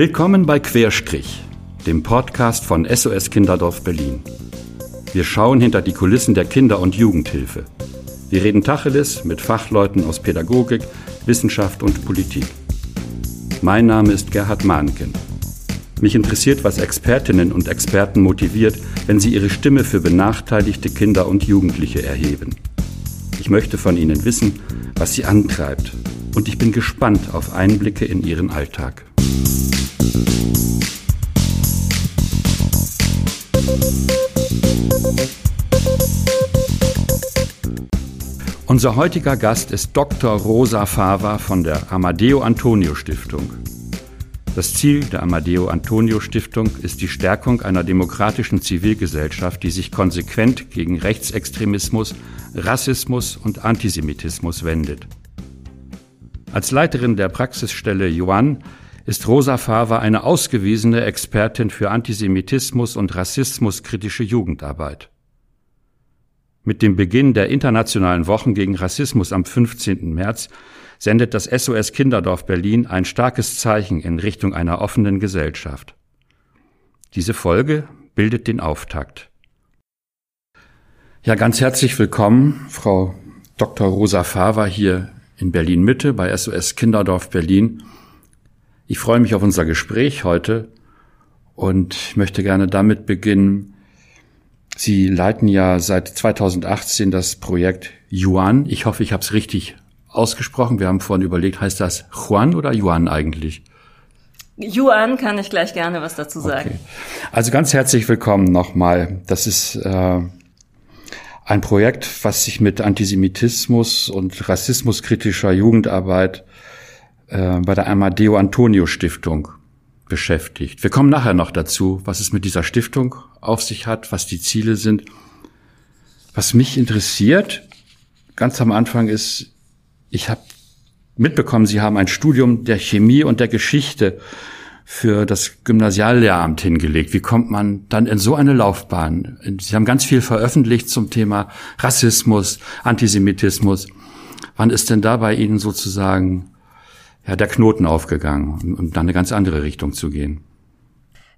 Willkommen bei Querstrich, dem Podcast von SOS Kinderdorf Berlin. Wir schauen hinter die Kulissen der Kinder- und Jugendhilfe. Wir reden Tacheles mit Fachleuten aus Pädagogik, Wissenschaft und Politik. Mein Name ist Gerhard Mahnken. Mich interessiert, was Expertinnen und Experten motiviert, wenn sie ihre Stimme für benachteiligte Kinder und Jugendliche erheben. Ich möchte von ihnen wissen, was sie antreibt, und ich bin gespannt auf Einblicke in ihren Alltag. Unser heutiger Gast ist Dr. Rosa Fava von der Amadeo Antonio Stiftung. Das Ziel der Amadeo Antonio Stiftung ist die Stärkung einer demokratischen Zivilgesellschaft, die sich konsequent gegen Rechtsextremismus, Rassismus und Antisemitismus wendet. Als Leiterin der Praxisstelle Yuan ist Rosa Fava eine ausgewiesene Expertin für Antisemitismus und rassismuskritische Jugendarbeit. Mit dem Beginn der internationalen Wochen gegen Rassismus am 15. März sendet das SOS Kinderdorf Berlin ein starkes Zeichen in Richtung einer offenen Gesellschaft. Diese Folge bildet den Auftakt. Ja, ganz herzlich willkommen, Frau Dr. Rosa Fava hier in Berlin Mitte bei SOS Kinderdorf Berlin. Ich freue mich auf unser Gespräch heute und möchte gerne damit beginnen. Sie leiten ja seit 2018 das Projekt Yuan. Ich hoffe, ich habe es richtig ausgesprochen. Wir haben vorhin überlegt, heißt das Juan oder Yuan eigentlich? Yuan kann ich gleich gerne was dazu sagen. Okay. Also ganz herzlich willkommen nochmal. Das ist äh, ein Projekt, was sich mit Antisemitismus und rassismuskritischer Jugendarbeit äh, bei der Amadeo Antonio Stiftung beschäftigt. Wir kommen nachher noch dazu, was es mit dieser Stiftung auf sich hat, was die Ziele sind. Was mich interessiert, ganz am Anfang ist, ich habe mitbekommen, Sie haben ein Studium der Chemie und der Geschichte für das Gymnasiallehramt hingelegt. Wie kommt man dann in so eine Laufbahn? Sie haben ganz viel veröffentlicht zum Thema Rassismus, Antisemitismus. Wann ist denn da bei Ihnen sozusagen ja, der Knoten aufgegangen, um, um dann eine ganz andere Richtung zu gehen.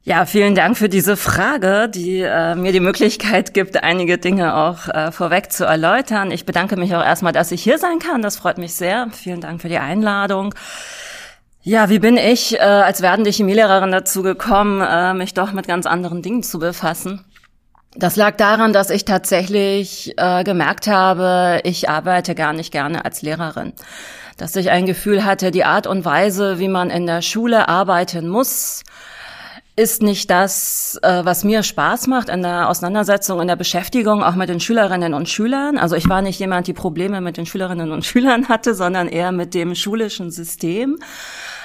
Ja, vielen Dank für diese Frage, die äh, mir die Möglichkeit gibt, einige Dinge auch äh, vorweg zu erläutern. Ich bedanke mich auch erstmal, dass ich hier sein kann. Das freut mich sehr. Vielen Dank für die Einladung. Ja, wie bin ich äh, als werdende Chemielehrerin dazu gekommen, äh, mich doch mit ganz anderen Dingen zu befassen? Das lag daran, dass ich tatsächlich äh, gemerkt habe, ich arbeite gar nicht gerne als Lehrerin dass ich ein Gefühl hatte, die Art und Weise, wie man in der Schule arbeiten muss, ist nicht das, äh, was mir Spaß macht in der Auseinandersetzung, in der Beschäftigung, auch mit den Schülerinnen und Schülern. Also ich war nicht jemand, die Probleme mit den Schülerinnen und Schülern hatte, sondern eher mit dem schulischen System.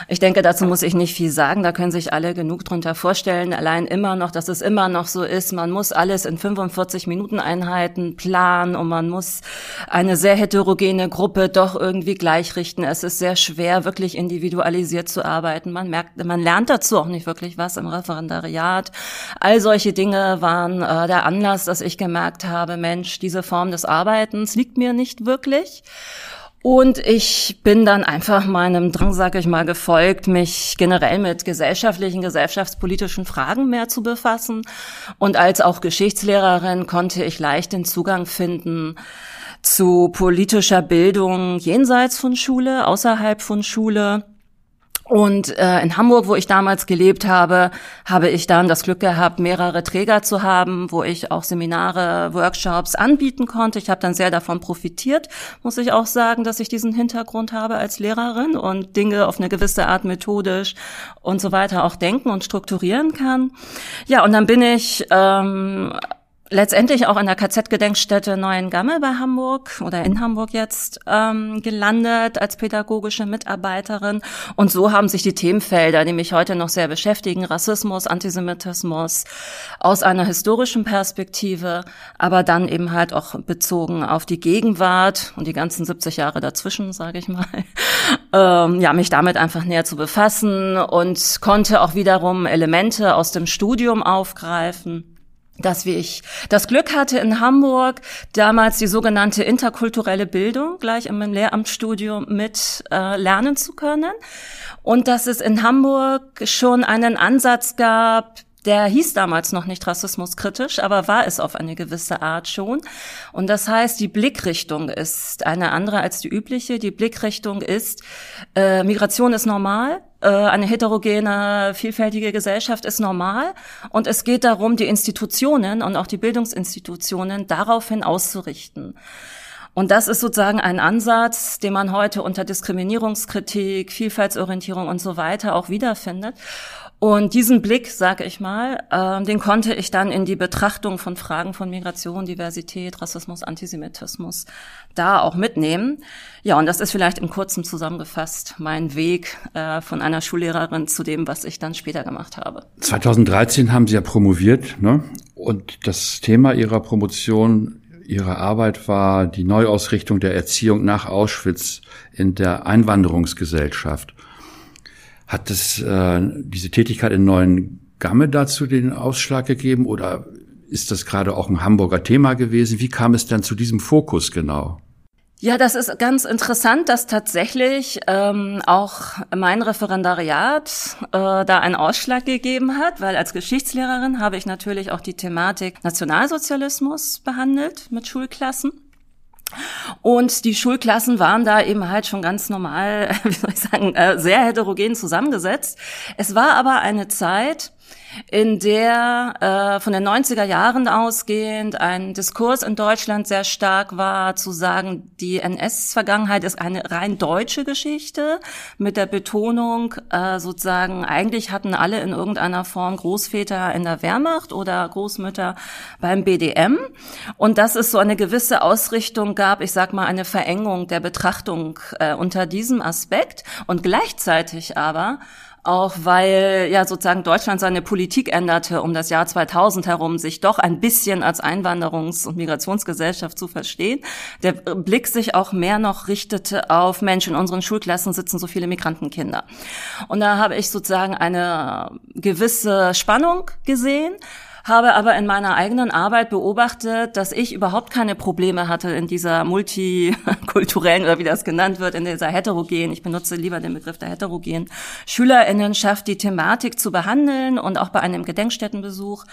Ich denke, dazu muss ich nicht viel sagen. Da können sich alle genug drunter vorstellen. Allein immer noch, dass es immer noch so ist. Man muss alles in 45 Minuten Einheiten planen und man muss eine sehr heterogene Gruppe doch irgendwie gleichrichten. Es ist sehr schwer, wirklich individualisiert zu arbeiten. Man merkt, man lernt dazu auch nicht wirklich was im Referendariat. All solche Dinge waren äh, der Anlass, dass ich gemerkt habe, Mensch, diese Form des Arbeitens liegt mir nicht wirklich. Und ich bin dann einfach meinem Drang, sag ich mal, gefolgt, mich generell mit gesellschaftlichen, gesellschaftspolitischen Fragen mehr zu befassen. Und als auch Geschichtslehrerin konnte ich leicht den Zugang finden zu politischer Bildung jenseits von Schule, außerhalb von Schule und äh, in Hamburg, wo ich damals gelebt habe, habe ich dann das Glück gehabt, mehrere Träger zu haben, wo ich auch Seminare, Workshops anbieten konnte. Ich habe dann sehr davon profitiert, muss ich auch sagen, dass ich diesen Hintergrund habe als Lehrerin und Dinge auf eine gewisse Art methodisch und so weiter auch denken und strukturieren kann. Ja, und dann bin ich ähm, letztendlich auch in der KZ-Gedenkstätte Neuengamme bei Hamburg oder in Hamburg jetzt ähm, gelandet als pädagogische Mitarbeiterin. Und so haben sich die Themenfelder, die mich heute noch sehr beschäftigen, Rassismus, Antisemitismus, aus einer historischen Perspektive, aber dann eben halt auch bezogen auf die Gegenwart und die ganzen 70 Jahre dazwischen, sage ich mal, ähm, ja, mich damit einfach näher zu befassen und konnte auch wiederum Elemente aus dem Studium aufgreifen dass wie ich das Glück hatte, in Hamburg damals die sogenannte interkulturelle Bildung gleich im Lehramtsstudium mit äh, lernen zu können. Und dass es in Hamburg schon einen Ansatz gab, der hieß damals noch nicht rassismuskritisch, aber war es auf eine gewisse Art schon. Und das heißt, die Blickrichtung ist eine andere als die übliche. Die Blickrichtung ist, äh, Migration ist normal, äh, eine heterogene, vielfältige Gesellschaft ist normal. Und es geht darum, die Institutionen und auch die Bildungsinstitutionen daraufhin auszurichten. Und das ist sozusagen ein Ansatz, den man heute unter Diskriminierungskritik, Vielfaltsorientierung und so weiter auch wiederfindet. Und diesen Blick, sage ich mal, äh, den konnte ich dann in die Betrachtung von Fragen von Migration, Diversität, Rassismus, Antisemitismus da auch mitnehmen. Ja, und das ist vielleicht im Kurzen zusammengefasst mein Weg äh, von einer Schullehrerin zu dem, was ich dann später gemacht habe. 2013 haben Sie ja promoviert, ne? Und das Thema Ihrer Promotion, Ihrer Arbeit war die Neuausrichtung der Erziehung nach Auschwitz in der Einwanderungsgesellschaft. Hat es äh, diese Tätigkeit in Neuen Gamme dazu den Ausschlag gegeben oder ist das gerade auch ein Hamburger Thema gewesen? Wie kam es denn zu diesem Fokus genau? Ja, das ist ganz interessant, dass tatsächlich ähm, auch mein Referendariat äh, da einen Ausschlag gegeben hat, weil als Geschichtslehrerin habe ich natürlich auch die Thematik Nationalsozialismus behandelt mit Schulklassen. Und die Schulklassen waren da eben halt schon ganz normal, wie soll ich sagen, äh, sehr heterogen zusammengesetzt. Es war aber eine Zeit, in der äh, von den 90er Jahren ausgehend ein Diskurs in Deutschland sehr stark war, zu sagen, die NS-Vergangenheit ist eine rein deutsche Geschichte, mit der Betonung äh, sozusagen, eigentlich hatten alle in irgendeiner Form Großväter in der Wehrmacht oder Großmütter beim BDM. Und dass es so eine gewisse Ausrichtung gab, ich sag mal, eine Verengung der Betrachtung äh, unter diesem Aspekt und gleichzeitig aber auch weil ja sozusagen Deutschland seine Politik änderte, um das Jahr 2000 herum sich doch ein bisschen als Einwanderungs- und Migrationsgesellschaft zu verstehen. Der Blick sich auch mehr noch richtete auf Menschen. In unseren Schulklassen sitzen so viele Migrantenkinder. Und da habe ich sozusagen eine gewisse Spannung gesehen habe aber in meiner eigenen Arbeit beobachtet, dass ich überhaupt keine Probleme hatte in dieser multikulturellen oder wie das genannt wird, in dieser heterogenen, ich benutze lieber den Begriff der heterogenen Schülerinnenschaft, die Thematik zu behandeln und auch bei einem Gedenkstättenbesuch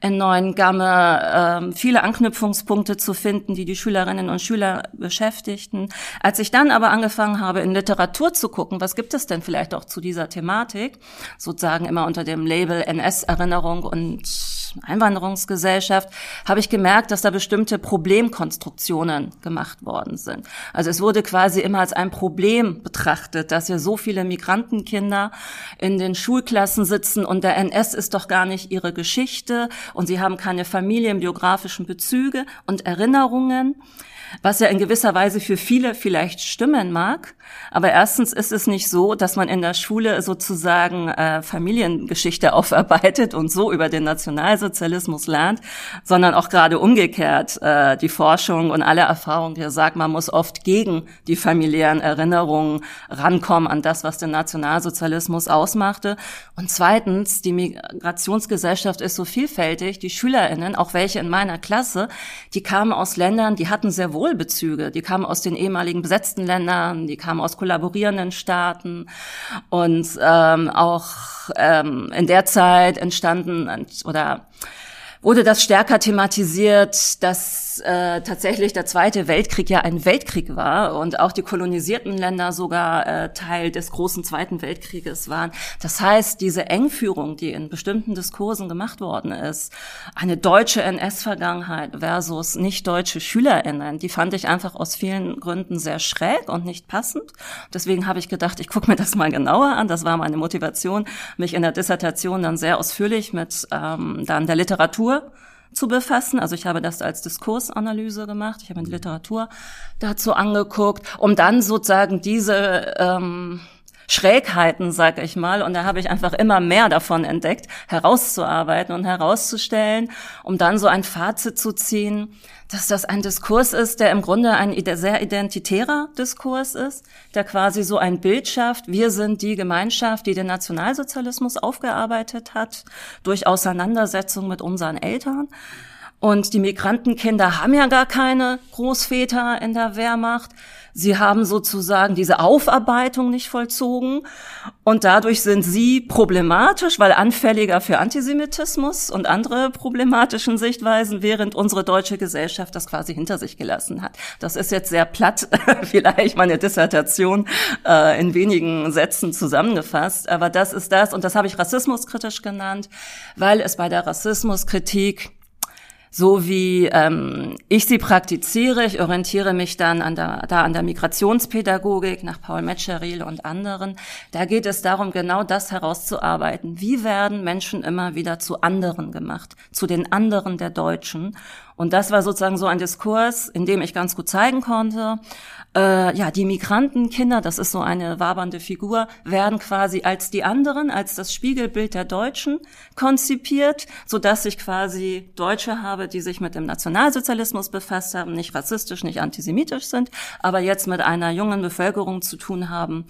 in Neuen Gamme äh, viele Anknüpfungspunkte zu finden, die die Schülerinnen und Schüler beschäftigten. Als ich dann aber angefangen habe, in Literatur zu gucken, was gibt es denn vielleicht auch zu dieser Thematik, sozusagen immer unter dem Label NS-Erinnerung und Einwanderungsgesellschaft, habe ich gemerkt, dass da bestimmte Problemkonstruktionen gemacht worden sind. Also es wurde quasi immer als ein Problem betrachtet, dass hier so viele Migrantenkinder in den Schulklassen sitzen und der NS ist doch gar nicht ihre Geschichte und sie haben keine familienbiografischen Bezüge und Erinnerungen was ja in gewisser Weise für viele vielleicht stimmen mag. Aber erstens ist es nicht so, dass man in der Schule sozusagen äh, Familiengeschichte aufarbeitet und so über den Nationalsozialismus lernt, sondern auch gerade umgekehrt. Äh, die Forschung und alle Erfahrungen hier sagt, man muss oft gegen die familiären Erinnerungen rankommen an das, was den Nationalsozialismus ausmachte. Und zweitens, die Migrationsgesellschaft ist so vielfältig. Die SchülerInnen, auch welche in meiner Klasse, die kamen aus Ländern, die hatten sehr wohl Wohlbezüge. Die kamen aus den ehemaligen besetzten Ländern, die kamen aus kollaborierenden Staaten und ähm, auch ähm, in der Zeit entstanden oder wurde das stärker thematisiert, dass äh, tatsächlich der Zweite Weltkrieg ja ein Weltkrieg war und auch die kolonisierten Länder sogar äh, Teil des großen Zweiten Weltkrieges waren. Das heißt, diese Engführung, die in bestimmten Diskursen gemacht worden ist, eine deutsche NS-Vergangenheit versus nicht deutsche SchülerInnen, die fand ich einfach aus vielen Gründen sehr schräg und nicht passend. Deswegen habe ich gedacht, ich gucke mir das mal genauer an. Das war meine Motivation, mich in der Dissertation dann sehr ausführlich mit ähm, dann der Literatur Literatur zu befassen. Also ich habe das als Diskursanalyse gemacht. Ich habe mir die Literatur dazu angeguckt, um dann sozusagen diese ähm, Schrägheiten, sag ich mal. Und da habe ich einfach immer mehr davon entdeckt, herauszuarbeiten und herauszustellen, um dann so ein Fazit zu ziehen, dass das ein Diskurs ist, der im Grunde ein sehr identitärer Diskurs ist, der quasi so ein Bild schafft. Wir sind die Gemeinschaft, die den Nationalsozialismus aufgearbeitet hat, durch Auseinandersetzung mit unseren Eltern. Und die Migrantenkinder haben ja gar keine Großväter in der Wehrmacht. Sie haben sozusagen diese Aufarbeitung nicht vollzogen und dadurch sind sie problematisch, weil anfälliger für Antisemitismus und andere problematischen Sichtweisen, während unsere deutsche Gesellschaft das quasi hinter sich gelassen hat. Das ist jetzt sehr platt, vielleicht meine Dissertation äh, in wenigen Sätzen zusammengefasst, aber das ist das und das habe ich rassismuskritisch genannt, weil es bei der Rassismuskritik so wie ähm, ich sie praktiziere. Ich orientiere mich dann an der, da an der Migrationspädagogik nach Paul Metzgeril und anderen. Da geht es darum, genau das herauszuarbeiten. Wie werden Menschen immer wieder zu anderen gemacht, zu den anderen der Deutschen? Und das war sozusagen so ein Diskurs, in dem ich ganz gut zeigen konnte, äh, ja, die Migrantenkinder, das ist so eine wabernde Figur, werden quasi als die anderen, als das Spiegelbild der Deutschen konzipiert, so dass ich quasi Deutsche habe, die sich mit dem Nationalsozialismus befasst haben, nicht rassistisch, nicht antisemitisch sind, aber jetzt mit einer jungen Bevölkerung zu tun haben,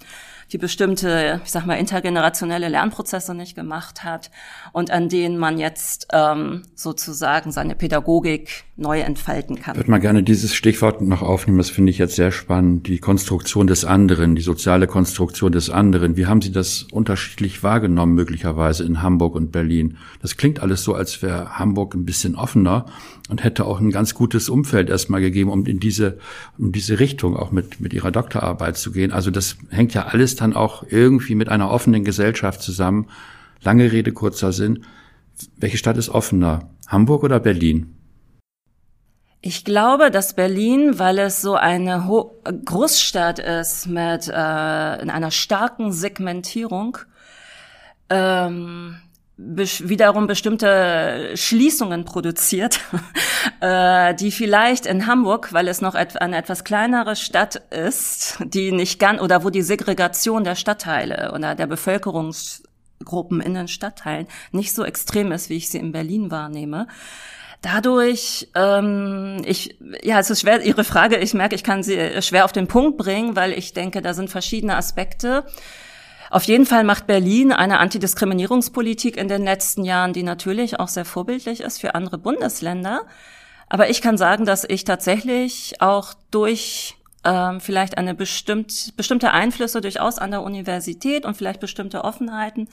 die bestimmte, ich sag mal, intergenerationelle Lernprozesse nicht gemacht hat und an denen man jetzt ähm, sozusagen seine Pädagogik neu entfalten kann. Ich würde mal gerne dieses Stichwort noch aufnehmen, das finde ich jetzt sehr spannend, die Konstruktion des anderen, die soziale Konstruktion des anderen. Wie haben Sie das unterschiedlich wahrgenommen, möglicherweise in Hamburg und Berlin? Das klingt alles so, als wäre Hamburg ein bisschen offener und hätte auch ein ganz gutes Umfeld erstmal gegeben, um in diese, um diese Richtung auch mit, mit Ihrer Doktorarbeit zu gehen. Also das hängt ja alles dann auch irgendwie mit einer offenen Gesellschaft zusammen. Lange Rede, kurzer Sinn. Welche Stadt ist offener? Hamburg oder Berlin? Ich glaube, dass Berlin, weil es so eine Ho Großstadt ist mit äh, in einer starken Segmentierung, ähm, wiederum bestimmte Schließungen produziert, äh, die vielleicht in Hamburg, weil es noch eine etwas kleinere Stadt ist, die nicht ganz oder wo die Segregation der Stadtteile oder der Bevölkerungsgruppen in den Stadtteilen nicht so extrem ist, wie ich sie in Berlin wahrnehme. Dadurch, ähm, ich, ja, es ist schwer, Ihre Frage, ich merke, ich kann sie schwer auf den Punkt bringen, weil ich denke, da sind verschiedene Aspekte. Auf jeden Fall macht Berlin eine Antidiskriminierungspolitik in den letzten Jahren, die natürlich auch sehr vorbildlich ist für andere Bundesländer. Aber ich kann sagen, dass ich tatsächlich auch durch ähm, vielleicht eine bestimmt, bestimmte Einflüsse durchaus an der Universität und vielleicht bestimmte Offenheiten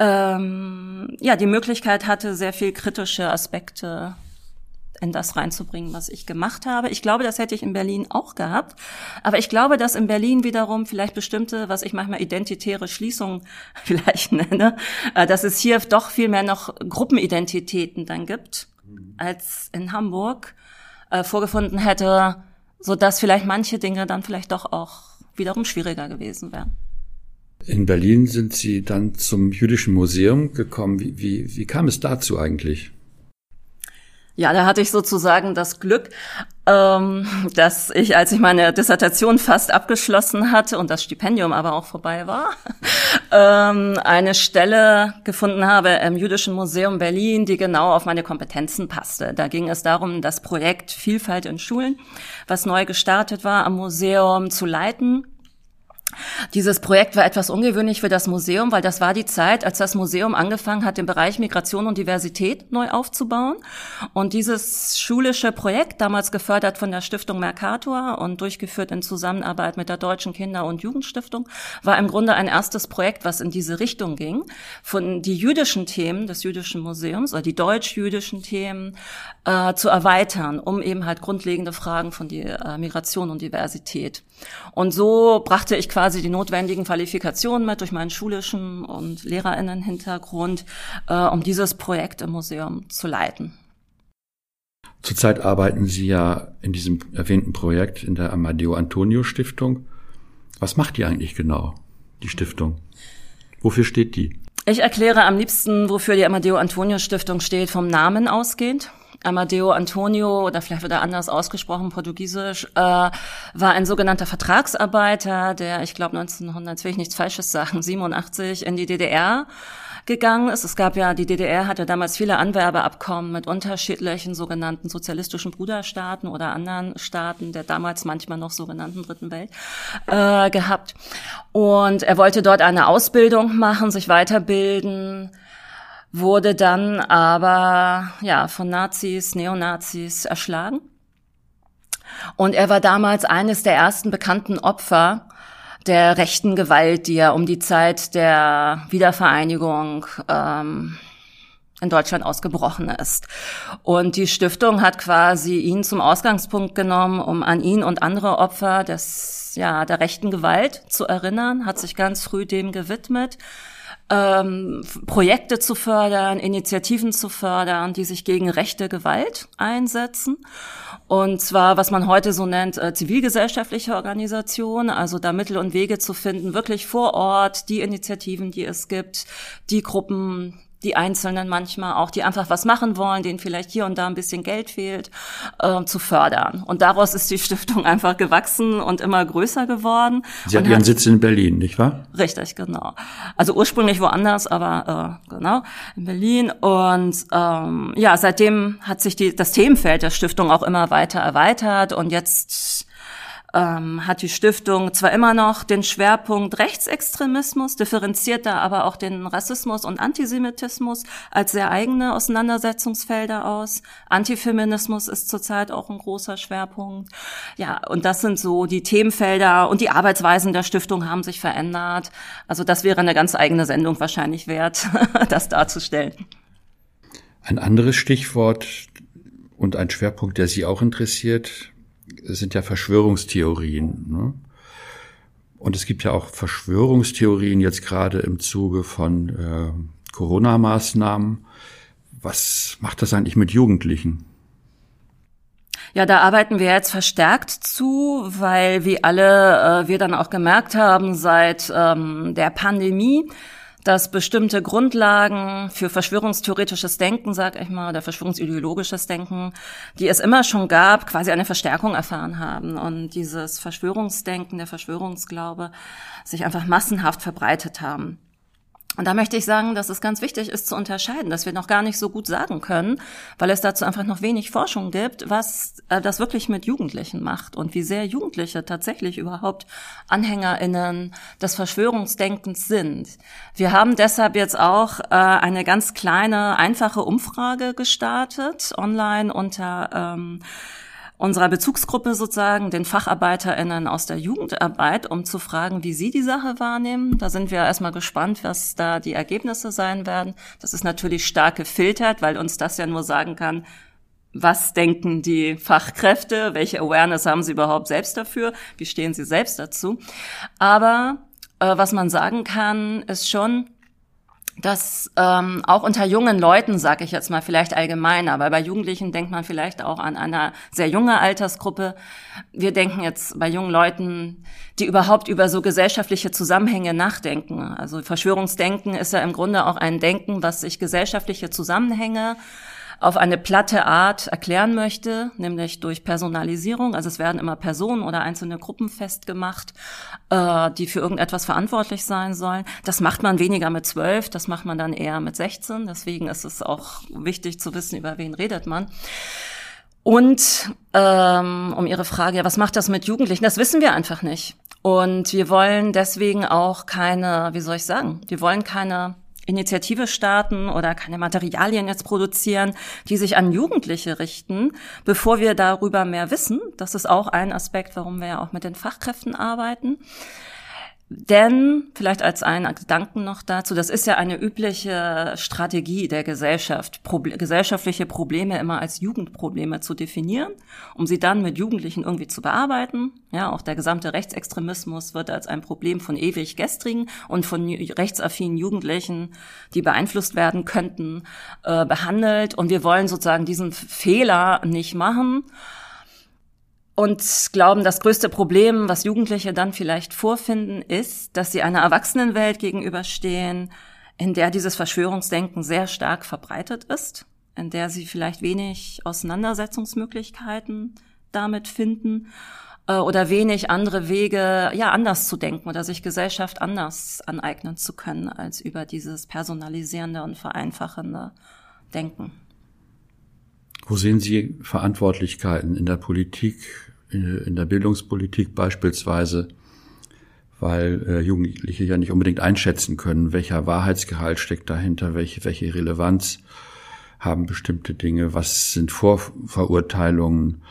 ähm, ja die Möglichkeit hatte, sehr viel kritische Aspekte in das reinzubringen, was ich gemacht habe. Ich glaube, das hätte ich in Berlin auch gehabt. Aber ich glaube, dass in Berlin wiederum vielleicht bestimmte, was ich manchmal identitäre Schließungen vielleicht nenne, äh, dass es hier doch viel mehr noch Gruppenidentitäten dann gibt, als in Hamburg äh, vorgefunden hätte, so dass vielleicht manche Dinge dann vielleicht doch auch wiederum schwieriger gewesen wären. In Berlin sind Sie dann zum Jüdischen Museum gekommen. Wie, wie, wie kam es dazu eigentlich? Ja, da hatte ich sozusagen das Glück, ähm, dass ich, als ich meine Dissertation fast abgeschlossen hatte und das Stipendium aber auch vorbei war, ähm, eine Stelle gefunden habe im Jüdischen Museum Berlin, die genau auf meine Kompetenzen passte. Da ging es darum, das Projekt Vielfalt in Schulen, was neu gestartet war, am Museum zu leiten dieses Projekt war etwas ungewöhnlich für das Museum, weil das war die Zeit, als das Museum angefangen hat, den Bereich Migration und Diversität neu aufzubauen. Und dieses schulische Projekt, damals gefördert von der Stiftung Mercator und durchgeführt in Zusammenarbeit mit der Deutschen Kinder- und Jugendstiftung, war im Grunde ein erstes Projekt, was in diese Richtung ging, von die jüdischen Themen des Jüdischen Museums oder die deutsch-jüdischen Themen äh, zu erweitern, um eben halt grundlegende Fragen von die, äh, Migration und Diversität. Und so brachte ich quasi die notwendigen Qualifikationen mit durch meinen schulischen und Lehrerinnenhintergrund, äh, um dieses Projekt im Museum zu leiten. Zurzeit arbeiten Sie ja in diesem erwähnten Projekt in der Amadeo Antonio Stiftung. Was macht die eigentlich genau, die Stiftung? Wofür steht die? Ich erkläre am liebsten, wofür die Amadeo Antonio Stiftung steht, vom Namen ausgehend. Amadeo Antonio, oder vielleicht wieder anders ausgesprochen, portugiesisch, äh, war ein sogenannter Vertragsarbeiter, der, ich glaube 1900, jetzt will ich nichts Falsches sagen, 87 in die DDR gegangen ist. Es gab ja, die DDR hatte damals viele Anwerbeabkommen mit unterschiedlichen sogenannten sozialistischen Bruderstaaten oder anderen Staaten der damals manchmal noch sogenannten Dritten Welt äh, gehabt. Und er wollte dort eine Ausbildung machen, sich weiterbilden, wurde dann aber ja von Nazis, Neonazis erschlagen. Und er war damals eines der ersten bekannten Opfer der rechten Gewalt, die ja um die Zeit der Wiedervereinigung ähm, in Deutschland ausgebrochen ist. Und die Stiftung hat quasi ihn zum Ausgangspunkt genommen, um an ihn und andere Opfer des, ja, der rechten Gewalt zu erinnern, hat sich ganz früh dem gewidmet ähm, Projekte zu fördern, Initiativen zu fördern, die sich gegen rechte Gewalt einsetzen. Und zwar, was man heute so nennt, äh, zivilgesellschaftliche Organisation, also da Mittel und Wege zu finden, wirklich vor Ort die Initiativen, die es gibt, die Gruppen, die Einzelnen manchmal auch, die einfach was machen wollen, denen vielleicht hier und da ein bisschen Geld fehlt, äh, zu fördern. Und daraus ist die Stiftung einfach gewachsen und immer größer geworden. Sie hat ihren hat, Sitz in Berlin, nicht wahr? Richtig, genau. Also ursprünglich woanders, aber äh, genau, in Berlin. Und ähm, ja, seitdem hat sich die, das Themenfeld der Stiftung auch immer weiter erweitert und jetzt ähm, hat die Stiftung zwar immer noch den Schwerpunkt Rechtsextremismus, differenziert da aber auch den Rassismus und Antisemitismus als sehr eigene Auseinandersetzungsfelder aus. Antifeminismus ist zurzeit auch ein großer Schwerpunkt. Ja, und das sind so die Themenfelder und die Arbeitsweisen der Stiftung haben sich verändert. Also das wäre eine ganz eigene Sendung wahrscheinlich wert, das darzustellen. Ein anderes Stichwort und ein Schwerpunkt, der Sie auch interessiert, sind ja Verschwörungstheorien. Ne? Und es gibt ja auch Verschwörungstheorien jetzt gerade im Zuge von äh, Corona-Maßnahmen. Was macht das eigentlich mit Jugendlichen? Ja, da arbeiten wir jetzt verstärkt zu, weil wie alle äh, wir dann auch gemerkt haben seit ähm, der Pandemie, dass bestimmte Grundlagen für verschwörungstheoretisches Denken, sag ich mal, oder verschwörungsideologisches Denken, die es immer schon gab, quasi eine Verstärkung erfahren haben und dieses Verschwörungsdenken, der Verschwörungsglaube sich einfach massenhaft verbreitet haben. Und da möchte ich sagen, dass es ganz wichtig ist zu unterscheiden, dass wir noch gar nicht so gut sagen können, weil es dazu einfach noch wenig Forschung gibt, was äh, das wirklich mit Jugendlichen macht und wie sehr Jugendliche tatsächlich überhaupt Anhängerinnen des Verschwörungsdenkens sind. Wir haben deshalb jetzt auch äh, eine ganz kleine, einfache Umfrage gestartet, online unter ähm, unserer Bezugsgruppe sozusagen, den FacharbeiterInnen aus der Jugendarbeit, um zu fragen, wie sie die Sache wahrnehmen. Da sind wir erstmal gespannt, was da die Ergebnisse sein werden. Das ist natürlich stark gefiltert, weil uns das ja nur sagen kann, was denken die Fachkräfte, welche Awareness haben sie überhaupt selbst dafür, wie stehen sie selbst dazu. Aber äh, was man sagen kann, ist schon, dass ähm, auch unter jungen Leuten, sage ich jetzt mal vielleicht allgemein, aber bei Jugendlichen denkt man vielleicht auch an eine sehr junge Altersgruppe. Wir denken jetzt bei jungen Leuten, die überhaupt über so gesellschaftliche Zusammenhänge nachdenken. Also Verschwörungsdenken ist ja im Grunde auch ein Denken, was sich gesellschaftliche Zusammenhänge auf eine platte Art erklären möchte, nämlich durch Personalisierung. Also es werden immer Personen oder einzelne Gruppen festgemacht, äh, die für irgendetwas verantwortlich sein sollen. Das macht man weniger mit zwölf, das macht man dann eher mit 16. Deswegen ist es auch wichtig zu wissen, über wen redet man. Und ähm, um Ihre Frage, ja, was macht das mit Jugendlichen? Das wissen wir einfach nicht. Und wir wollen deswegen auch keine, wie soll ich sagen, wir wollen keine Initiative starten oder keine Materialien jetzt produzieren, die sich an Jugendliche richten, bevor wir darüber mehr wissen. Das ist auch ein Aspekt, warum wir ja auch mit den Fachkräften arbeiten. Denn, vielleicht als einen Gedanken noch dazu, das ist ja eine übliche Strategie der Gesellschaft, Proble gesellschaftliche Probleme immer als Jugendprobleme zu definieren, um sie dann mit Jugendlichen irgendwie zu bearbeiten. Ja, auch der gesamte Rechtsextremismus wird als ein Problem von ewig gestrigen und von rechtsaffinen Jugendlichen, die beeinflusst werden könnten, äh, behandelt. Und wir wollen sozusagen diesen Fehler nicht machen und glauben, das größte Problem, was Jugendliche dann vielleicht vorfinden, ist, dass sie einer Erwachsenenwelt gegenüberstehen, in der dieses Verschwörungsdenken sehr stark verbreitet ist. in der sie vielleicht wenig Auseinandersetzungsmöglichkeiten damit finden äh, oder wenig andere Wege, ja, anders zu denken oder sich Gesellschaft anders aneignen zu können als über dieses personalisierende und vereinfachende Denken. Wo sehen Sie Verantwortlichkeiten in der Politik, in der Bildungspolitik beispielsweise, weil äh, Jugendliche ja nicht unbedingt einschätzen können, welcher Wahrheitsgehalt steckt dahinter, welche, welche Relevanz haben bestimmte Dinge, was sind Vorverurteilungen,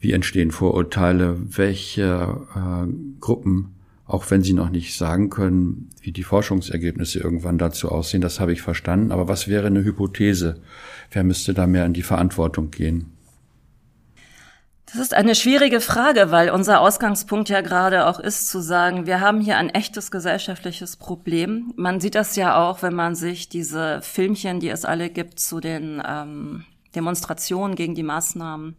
wie entstehen Vorurteile, welche äh, Gruppen, auch wenn sie noch nicht sagen können, wie die Forschungsergebnisse irgendwann dazu aussehen, das habe ich verstanden, aber was wäre eine Hypothese? Wer müsste da mehr in die Verantwortung gehen? Das ist eine schwierige Frage, weil unser Ausgangspunkt ja gerade auch ist zu sagen, wir haben hier ein echtes gesellschaftliches Problem. Man sieht das ja auch, wenn man sich diese Filmchen, die es alle gibt, zu den ähm, Demonstrationen gegen die Maßnahmen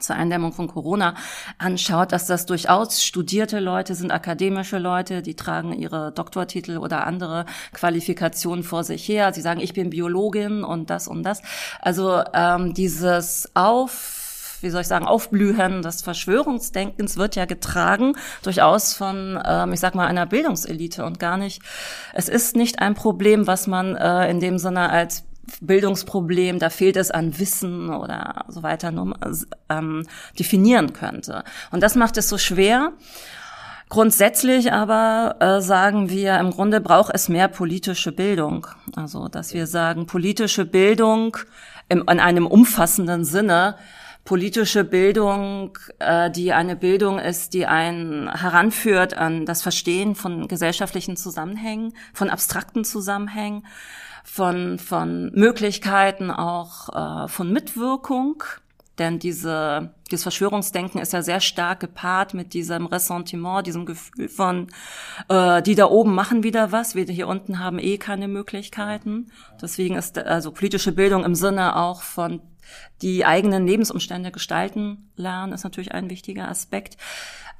zur Eindämmung von Corona anschaut, dass das durchaus studierte Leute sind, akademische Leute, die tragen ihre Doktortitel oder andere Qualifikationen vor sich her. Sie sagen, ich bin Biologin und das und das. Also ähm, dieses Auf wie soll ich sagen, Aufblühen des Verschwörungsdenkens wird ja getragen durchaus von, ähm, ich sag mal, einer Bildungselite und gar nicht. Es ist nicht ein Problem, was man äh, in dem Sinne als Bildungsproblem, da fehlt es an Wissen oder so weiter, nur, ähm, definieren könnte. Und das macht es so schwer. Grundsätzlich aber äh, sagen wir, im Grunde braucht es mehr politische Bildung. Also, dass wir sagen, politische Bildung im, in einem umfassenden Sinne, politische Bildung, äh, die eine Bildung ist, die einen heranführt an das Verstehen von gesellschaftlichen Zusammenhängen, von abstrakten Zusammenhängen, von, von Möglichkeiten auch äh, von Mitwirkung. Denn diese, dieses Verschwörungsdenken ist ja sehr stark gepaart mit diesem Ressentiment, diesem Gefühl von, äh, die da oben machen wieder was, wir hier unten haben eh keine Möglichkeiten. Deswegen ist also politische Bildung im Sinne auch von die eigenen Lebensumstände gestalten lernen, ist natürlich ein wichtiger Aspekt.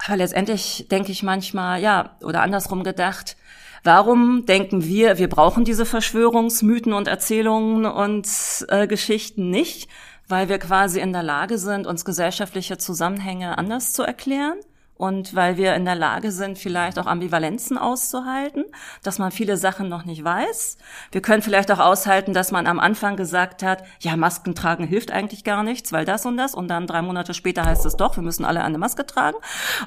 Aber letztendlich denke ich manchmal, ja, oder andersrum gedacht, Warum denken wir, wir brauchen diese Verschwörungsmythen und Erzählungen und äh, Geschichten nicht? Weil wir quasi in der Lage sind, uns gesellschaftliche Zusammenhänge anders zu erklären und weil wir in der Lage sind, vielleicht auch Ambivalenzen auszuhalten, dass man viele Sachen noch nicht weiß. Wir können vielleicht auch aushalten, dass man am Anfang gesagt hat, ja, Masken tragen hilft eigentlich gar nichts, weil das und das und dann drei Monate später heißt es doch, wir müssen alle eine Maske tragen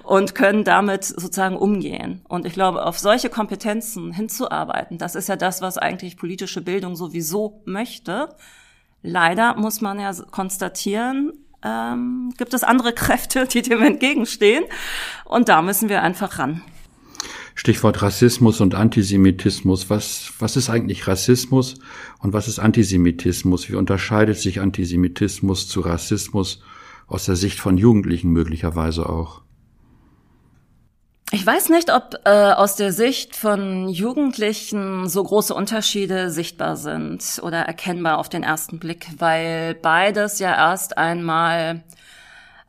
und können damit sozusagen umgehen. Und ich glaube, auf solche Kompetenzen hinzuarbeiten, das ist ja das, was eigentlich politische Bildung sowieso möchte. Leider muss man ja konstatieren, ähm, gibt es andere Kräfte, die dem entgegenstehen. Und da müssen wir einfach ran. Stichwort Rassismus und Antisemitismus. Was, was ist eigentlich Rassismus und was ist Antisemitismus? Wie unterscheidet sich Antisemitismus zu Rassismus aus der Sicht von Jugendlichen möglicherweise auch? Ich weiß nicht, ob äh, aus der Sicht von Jugendlichen so große Unterschiede sichtbar sind oder erkennbar auf den ersten Blick, weil beides ja erst einmal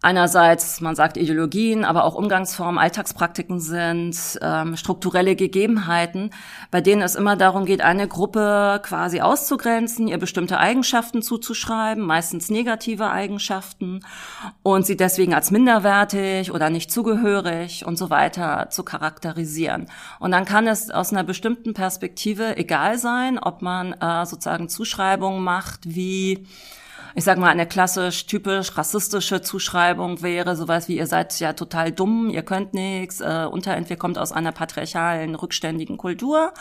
einerseits, man sagt Ideologien, aber auch Umgangsformen, Alltagspraktiken sind, ähm, strukturelle Gegebenheiten, bei denen es immer darum geht, eine Gruppe quasi auszugrenzen, ihr bestimmte Eigenschaften zuzuschreiben, meistens negative Eigenschaften, und sie deswegen als minderwertig oder nicht zugehörig und so weiter zu charakterisieren. Und dann kann es aus einer bestimmten Perspektive egal sein, ob man äh, sozusagen Zuschreibungen macht wie ich sag mal, eine klassisch typisch rassistische Zuschreibung wäre sowas wie, ihr seid ja total dumm, ihr könnt nichts, äh, unterentwickelt kommt aus einer patriarchalen, rückständigen Kultur.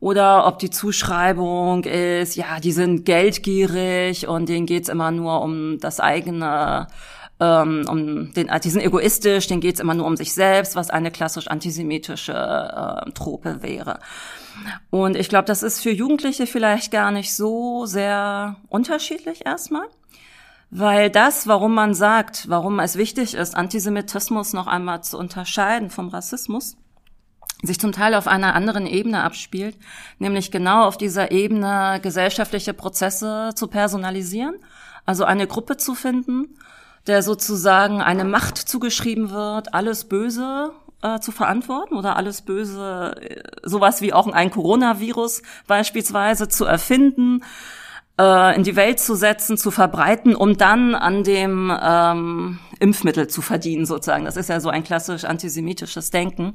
Oder ob die Zuschreibung ist, ja, die sind geldgierig und denen geht's immer nur um das eigene ähm, um den, die sind egoistisch, denen geht's immer nur um sich selbst, was eine klassisch antisemitische äh, Trope wäre. Und ich glaube, das ist für Jugendliche vielleicht gar nicht so sehr unterschiedlich erstmal. Weil das, warum man sagt, warum es wichtig ist, Antisemitismus noch einmal zu unterscheiden vom Rassismus, sich zum Teil auf einer anderen Ebene abspielt, nämlich genau auf dieser Ebene gesellschaftliche Prozesse zu personalisieren, also eine Gruppe zu finden, der sozusagen eine Macht zugeschrieben wird, alles Böse äh, zu verantworten oder alles Böse, äh, sowas wie auch ein Coronavirus beispielsweise zu erfinden, äh, in die Welt zu setzen, zu verbreiten, um dann an dem ähm, Impfmittel zu verdienen, sozusagen. Das ist ja so ein klassisch antisemitisches Denken.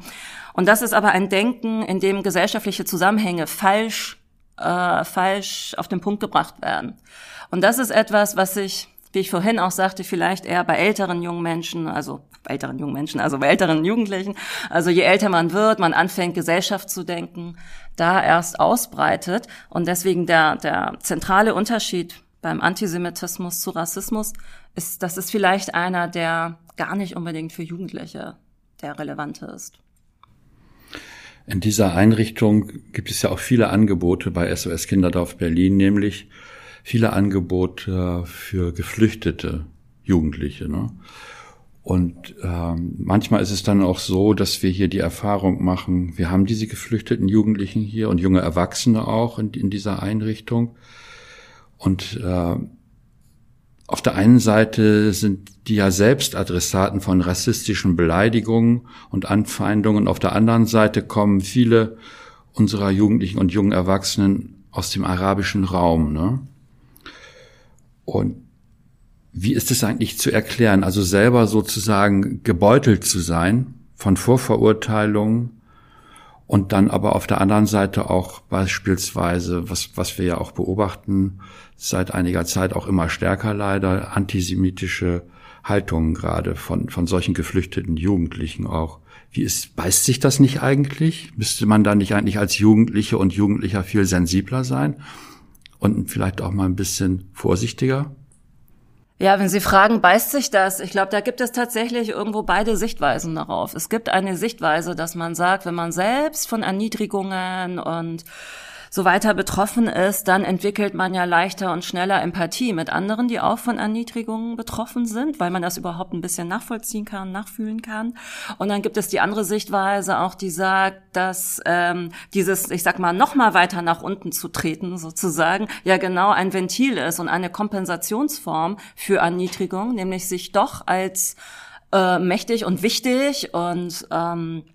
Und das ist aber ein Denken, in dem gesellschaftliche Zusammenhänge falsch, äh, falsch auf den Punkt gebracht werden. Und das ist etwas, was ich wie ich vorhin auch sagte, vielleicht eher bei älteren jungen Menschen, also älteren jungen Menschen, also bei älteren Jugendlichen. Also je älter man wird, man anfängt, Gesellschaft zu denken, da erst ausbreitet. Und deswegen der, der zentrale Unterschied beim Antisemitismus zu Rassismus ist, das ist vielleicht einer, der gar nicht unbedingt für Jugendliche der relevante ist. In dieser Einrichtung gibt es ja auch viele Angebote bei SOS Kinderdorf Berlin, nämlich viele Angebote für geflüchtete Jugendliche. Ne? Und ähm, manchmal ist es dann auch so, dass wir hier die Erfahrung machen, wir haben diese geflüchteten Jugendlichen hier und junge Erwachsene auch in, in dieser Einrichtung. Und äh, auf der einen Seite sind die ja selbst Adressaten von rassistischen Beleidigungen und Anfeindungen. Auf der anderen Seite kommen viele unserer Jugendlichen und jungen Erwachsenen aus dem arabischen Raum. Ne? Und wie ist es eigentlich zu erklären, also selber sozusagen gebeutelt zu sein von Vorverurteilungen und dann aber auf der anderen Seite auch beispielsweise, was, was wir ja auch beobachten, seit einiger Zeit auch immer stärker leider, antisemitische Haltungen gerade von, von solchen geflüchteten Jugendlichen auch. Wie ist, beißt sich das nicht eigentlich? Müsste man da nicht eigentlich als Jugendliche und Jugendlicher viel sensibler sein? und vielleicht auch mal ein bisschen vorsichtiger? Ja, wenn Sie fragen, beißt sich das? Ich glaube, da gibt es tatsächlich irgendwo beide Sichtweisen darauf. Es gibt eine Sichtweise, dass man sagt, wenn man selbst von Erniedrigungen und so weiter betroffen ist, dann entwickelt man ja leichter und schneller Empathie mit anderen, die auch von Erniedrigungen betroffen sind, weil man das überhaupt ein bisschen nachvollziehen kann, nachfühlen kann. Und dann gibt es die andere Sichtweise auch, die sagt, dass ähm, dieses, ich sag mal, noch mal weiter nach unten zu treten, sozusagen, ja genau ein Ventil ist und eine Kompensationsform für Erniedrigung, nämlich sich doch als äh, mächtig und wichtig und ähm,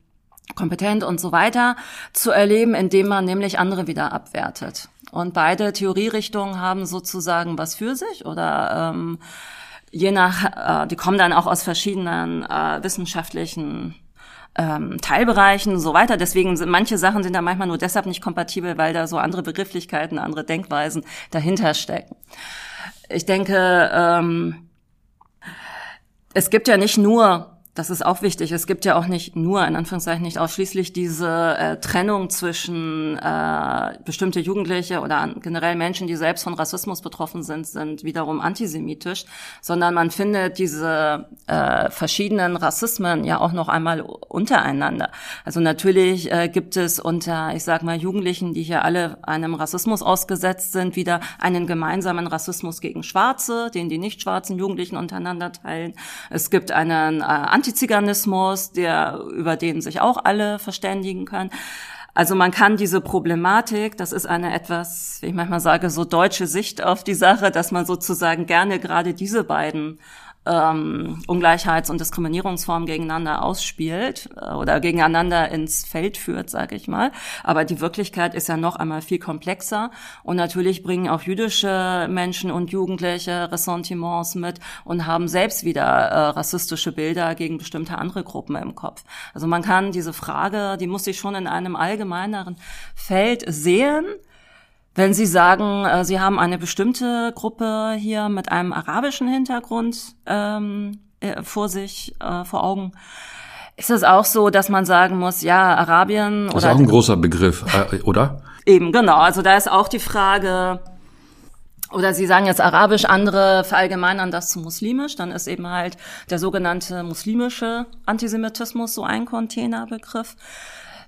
kompetent und so weiter zu erleben, indem man nämlich andere wieder abwertet. Und beide Theorierichtungen haben sozusagen was für sich oder ähm, je nach, äh, die kommen dann auch aus verschiedenen äh, wissenschaftlichen ähm, Teilbereichen so weiter. Deswegen sind manche Sachen sind da manchmal nur deshalb nicht kompatibel, weil da so andere Begrifflichkeiten, andere Denkweisen dahinter stecken. Ich denke, ähm, es gibt ja nicht nur das ist auch wichtig. Es gibt ja auch nicht nur, in Anführungszeichen nicht ausschließlich diese äh, Trennung zwischen äh, bestimmte Jugendliche oder generell Menschen, die selbst von Rassismus betroffen sind, sind wiederum antisemitisch, sondern man findet diese äh, verschiedenen Rassismen ja auch noch einmal untereinander. Also natürlich äh, gibt es unter, ich sag mal, Jugendlichen, die hier alle einem Rassismus ausgesetzt sind, wieder einen gemeinsamen Rassismus gegen Schwarze, den die nicht schwarzen Jugendlichen untereinander teilen. Es gibt einen äh, Antiziganismus, der, über den sich auch alle verständigen können. Also man kann diese Problematik, das ist eine etwas, wie ich manchmal sage, so deutsche Sicht auf die Sache, dass man sozusagen gerne gerade diese beiden ähm, Ungleichheits- und Diskriminierungsformen gegeneinander ausspielt äh, oder gegeneinander ins Feld führt, sage ich mal. Aber die Wirklichkeit ist ja noch einmal viel komplexer und natürlich bringen auch jüdische Menschen und Jugendliche Ressentiments mit und haben selbst wieder äh, rassistische Bilder gegen bestimmte andere Gruppen im Kopf. Also man kann diese Frage, die muss sich schon in einem allgemeineren Feld sehen wenn Sie sagen, äh, Sie haben eine bestimmte Gruppe hier mit einem arabischen Hintergrund ähm, äh, vor sich, äh, vor Augen, ist es auch so, dass man sagen muss, ja, Arabien das oder. Das ist auch ein großer Begriff, äh, oder? Eben, genau. Also da ist auch die Frage, oder Sie sagen jetzt Arabisch, andere verallgemeinern das zu muslimisch, dann ist eben halt der sogenannte muslimische Antisemitismus so ein Containerbegriff.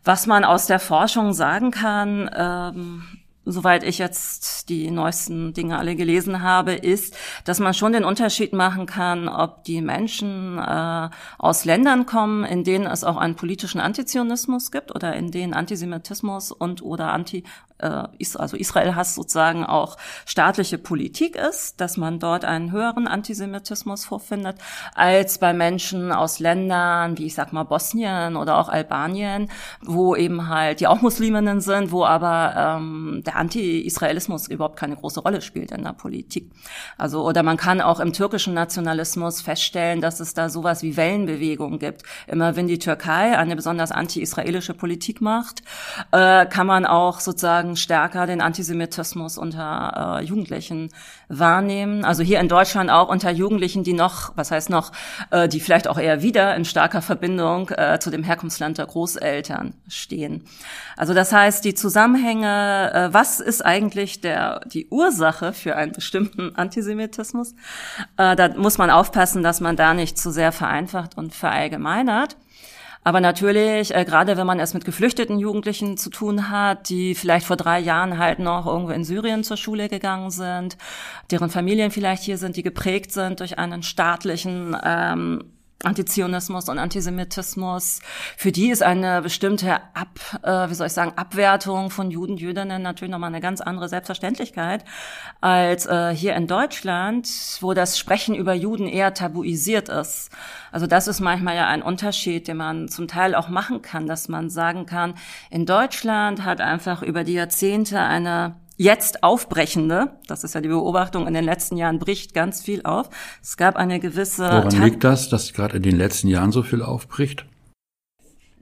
Was man aus der Forschung sagen kann, ähm, soweit ich jetzt die neuesten Dinge alle gelesen habe, ist, dass man schon den Unterschied machen kann, ob die Menschen äh, aus Ländern kommen, in denen es auch einen politischen Antizionismus gibt oder in denen Antisemitismus und oder Anti also Israel-Hass sozusagen auch staatliche Politik ist, dass man dort einen höheren Antisemitismus vorfindet, als bei Menschen aus Ländern wie ich sag mal Bosnien oder auch Albanien, wo eben halt, die auch Musliminnen sind, wo aber ähm, der Anti-Israelismus überhaupt keine große Rolle spielt in der Politik. Also, oder man kann auch im türkischen Nationalismus feststellen, dass es da sowas wie Wellenbewegungen gibt. Immer wenn die Türkei eine besonders anti-israelische Politik macht, äh, kann man auch sozusagen stärker den Antisemitismus unter äh, Jugendlichen wahrnehmen. Also hier in Deutschland auch unter Jugendlichen, die noch, was heißt noch, äh, die vielleicht auch eher wieder in starker Verbindung äh, zu dem Herkunftsland der Großeltern stehen. Also das heißt, die Zusammenhänge, äh, was ist eigentlich der, die Ursache für einen bestimmten Antisemitismus? Äh, da muss man aufpassen, dass man da nicht zu sehr vereinfacht und verallgemeinert. Aber natürlich, äh, gerade wenn man es mit geflüchteten Jugendlichen zu tun hat, die vielleicht vor drei Jahren halt noch irgendwo in Syrien zur Schule gegangen sind, deren Familien vielleicht hier sind, die geprägt sind durch einen staatlichen ähm, Antizionismus und Antisemitismus, für die ist eine bestimmte Ab, äh, wie soll ich sagen, Abwertung von Juden, Jüdinnen natürlich nochmal eine ganz andere Selbstverständlichkeit als äh, hier in Deutschland, wo das Sprechen über Juden eher tabuisiert ist. Also das ist manchmal ja ein Unterschied, den man zum Teil auch machen kann, dass man sagen kann, in Deutschland hat einfach über die Jahrzehnte eine jetzt aufbrechende, das ist ja die Beobachtung in den letzten Jahren, bricht ganz viel auf. Es gab eine gewisse. Woran liegt das, dass gerade in den letzten Jahren so viel aufbricht?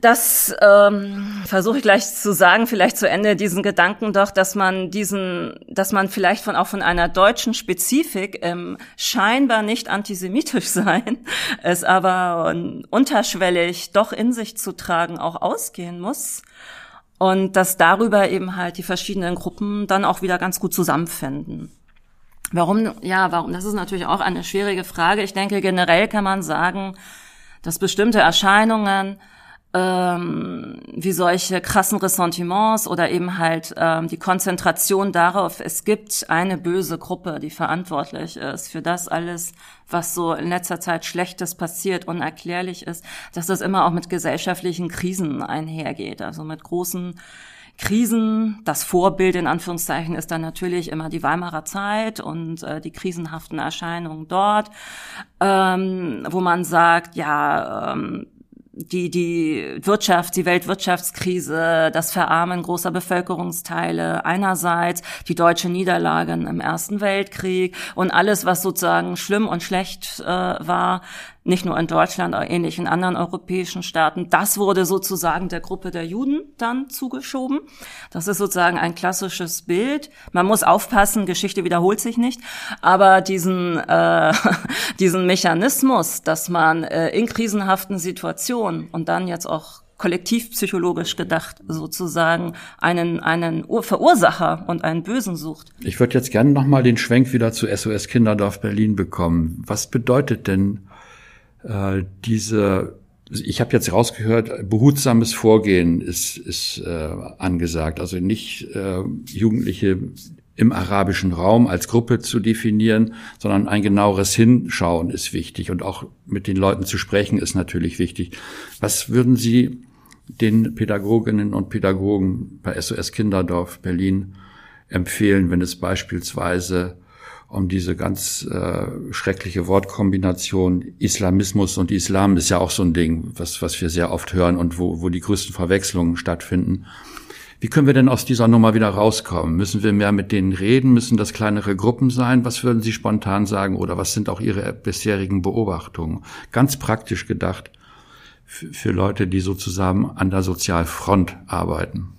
Das ähm, versuche ich gleich zu sagen, vielleicht zu Ende diesen Gedanken doch, dass man diesen, dass man vielleicht von auch von einer deutschen Spezifik ähm, scheinbar nicht antisemitisch sein, es aber unterschwellig doch in sich zu tragen auch ausgehen muss und dass darüber eben halt die verschiedenen Gruppen dann auch wieder ganz gut zusammenfinden. Warum? Ja, warum? Das ist natürlich auch eine schwierige Frage. Ich denke, generell kann man sagen, dass bestimmte Erscheinungen ähm, wie solche krassen Ressentiments oder eben halt ähm, die Konzentration darauf, es gibt eine böse Gruppe, die verantwortlich ist für das alles, was so in letzter Zeit Schlechtes passiert, unerklärlich ist, dass das immer auch mit gesellschaftlichen Krisen einhergeht, also mit großen Krisen. Das Vorbild in Anführungszeichen ist dann natürlich immer die Weimarer Zeit und äh, die krisenhaften Erscheinungen dort, ähm, wo man sagt, ja, ähm, die, die Wirtschaft, die Weltwirtschaftskrise, das Verarmen großer Bevölkerungsteile einerseits, die deutsche Niederlagen im Ersten Weltkrieg und alles, was sozusagen schlimm und schlecht äh, war, nicht nur in Deutschland, auch ähnlich in anderen europäischen Staaten. Das wurde sozusagen der Gruppe der Juden dann zugeschoben. Das ist sozusagen ein klassisches Bild. Man muss aufpassen, Geschichte wiederholt sich nicht, aber diesen, äh, diesen Mechanismus, dass man äh, in krisenhaften Situationen und dann jetzt auch kollektivpsychologisch gedacht sozusagen einen, einen Verursacher und einen Bösen sucht. Ich würde jetzt gerne nochmal den Schwenk wieder zu SOS Kinderdorf Berlin bekommen. Was bedeutet denn äh, diese ich habe jetzt rausgehört, behutsames Vorgehen ist, ist äh, angesagt. Also nicht äh, Jugendliche im arabischen Raum als Gruppe zu definieren, sondern ein genaueres Hinschauen ist wichtig und auch mit den Leuten zu sprechen ist natürlich wichtig. Was würden Sie den Pädagoginnen und Pädagogen bei SOS Kinderdorf Berlin empfehlen, wenn es beispielsweise um diese ganz äh, schreckliche Wortkombination Islamismus und Islam ist ja auch so ein Ding, was, was wir sehr oft hören und wo, wo die größten Verwechslungen stattfinden. Wie können wir denn aus dieser Nummer wieder rauskommen? Müssen wir mehr mit denen reden? Müssen das kleinere Gruppen sein? Was würden Sie spontan sagen? Oder was sind auch Ihre bisherigen Beobachtungen? Ganz praktisch gedacht für, Leute, die sozusagen an der Sozialfront arbeiten.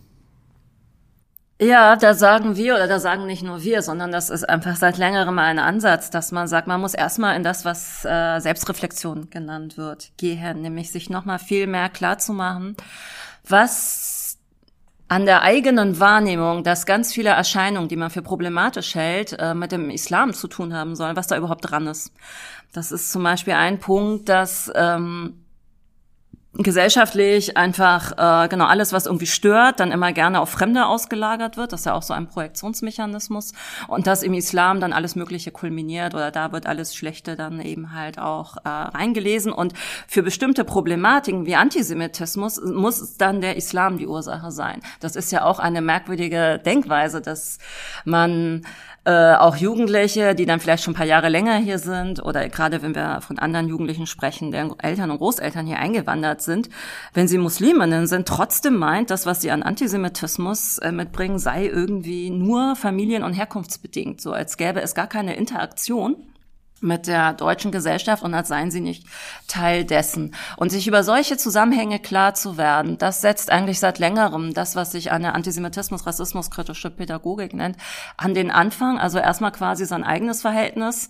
Ja, da sagen wir oder da sagen nicht nur wir, sondern das ist einfach seit längerem ein Ansatz, dass man sagt, man muss erstmal in das, was äh, Selbstreflexion genannt wird, gehen, nämlich sich nochmal viel mehr klar zu machen, was an der eigenen Wahrnehmung, dass ganz viele Erscheinungen, die man für problematisch hält, äh, mit dem Islam zu tun haben sollen, was da überhaupt dran ist. Das ist zum Beispiel ein Punkt, dass ähm, gesellschaftlich einfach äh, genau alles, was irgendwie stört, dann immer gerne auf Fremde ausgelagert wird. Das ist ja auch so ein Projektionsmechanismus. Und dass im Islam dann alles Mögliche kulminiert oder da wird alles Schlechte dann eben halt auch äh, reingelesen. Und für bestimmte Problematiken wie Antisemitismus muss dann der Islam die Ursache sein. Das ist ja auch eine merkwürdige Denkweise, dass man äh, auch Jugendliche, die dann vielleicht schon ein paar Jahre länger hier sind oder gerade wenn wir von anderen Jugendlichen sprechen, deren Eltern und Großeltern hier eingewandert sind, wenn sie Musliminnen sind, trotzdem meint, das, was sie an Antisemitismus äh, mitbringen, sei irgendwie nur familien- und herkunftsbedingt, so als gäbe es gar keine Interaktion mit der deutschen Gesellschaft und als seien sie nicht Teil dessen. Und sich über solche Zusammenhänge klar zu werden, das setzt eigentlich seit längerem das, was sich eine Antisemitismus, Rassismus kritische Pädagogik nennt, an den Anfang. Also erstmal quasi sein eigenes Verhältnis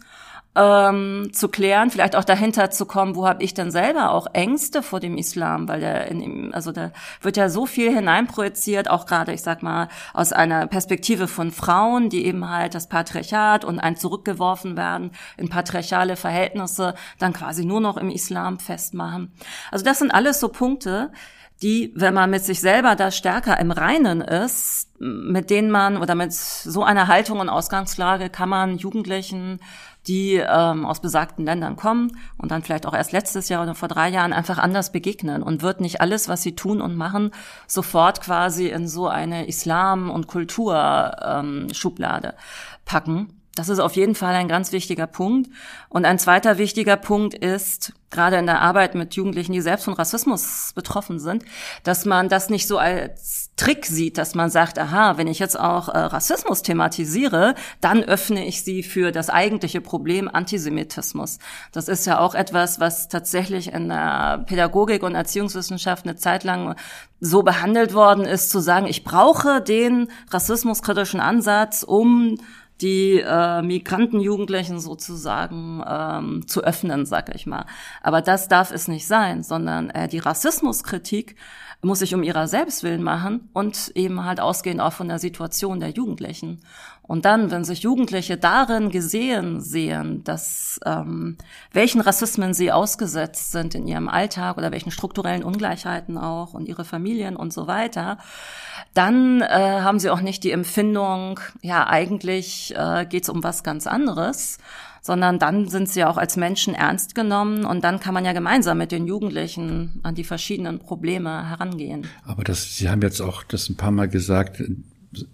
ähm, zu klären, vielleicht auch dahinter zu kommen, wo habe ich denn selber auch Ängste vor dem Islam, weil der in ihm, also da wird ja so viel hineinprojiziert, auch gerade, ich sag mal, aus einer Perspektive von Frauen, die eben halt das Patriarchat und ein zurückgeworfen werden in patriarchale Verhältnisse, dann quasi nur noch im Islam festmachen. Also das sind alles so Punkte, die, wenn man mit sich selber da stärker im Reinen ist, mit denen man oder mit so einer Haltung und Ausgangslage kann man Jugendlichen die ähm, aus besagten Ländern kommen und dann vielleicht auch erst letztes Jahr oder vor drei Jahren einfach anders begegnen und wird nicht alles, was sie tun und machen, sofort quasi in so eine Islam- und Kulturschublade ähm, packen. Das ist auf jeden Fall ein ganz wichtiger Punkt. Und ein zweiter wichtiger Punkt ist, gerade in der Arbeit mit Jugendlichen, die selbst von Rassismus betroffen sind, dass man das nicht so als Trick sieht, dass man sagt, aha, wenn ich jetzt auch äh, Rassismus thematisiere, dann öffne ich sie für das eigentliche Problem Antisemitismus. Das ist ja auch etwas, was tatsächlich in der Pädagogik und Erziehungswissenschaft eine Zeit lang so behandelt worden ist, zu sagen, ich brauche den rassismuskritischen Ansatz, um die äh, Migrantenjugendlichen sozusagen ähm, zu öffnen, sag ich mal. Aber das darf es nicht sein, sondern äh, die Rassismuskritik muss sich um ihrer selbst willen machen und eben halt ausgehend auch von der Situation der Jugendlichen. Und dann, wenn sich Jugendliche darin gesehen sehen, dass ähm, welchen Rassismen sie ausgesetzt sind in ihrem Alltag oder welchen strukturellen Ungleichheiten auch und ihre Familien und so weiter, dann äh, haben sie auch nicht die Empfindung, ja, eigentlich äh, geht es um was ganz anderes, sondern dann sind sie auch als Menschen ernst genommen und dann kann man ja gemeinsam mit den Jugendlichen an die verschiedenen Probleme herangehen. Aber das, Sie haben jetzt auch das ein paar Mal gesagt,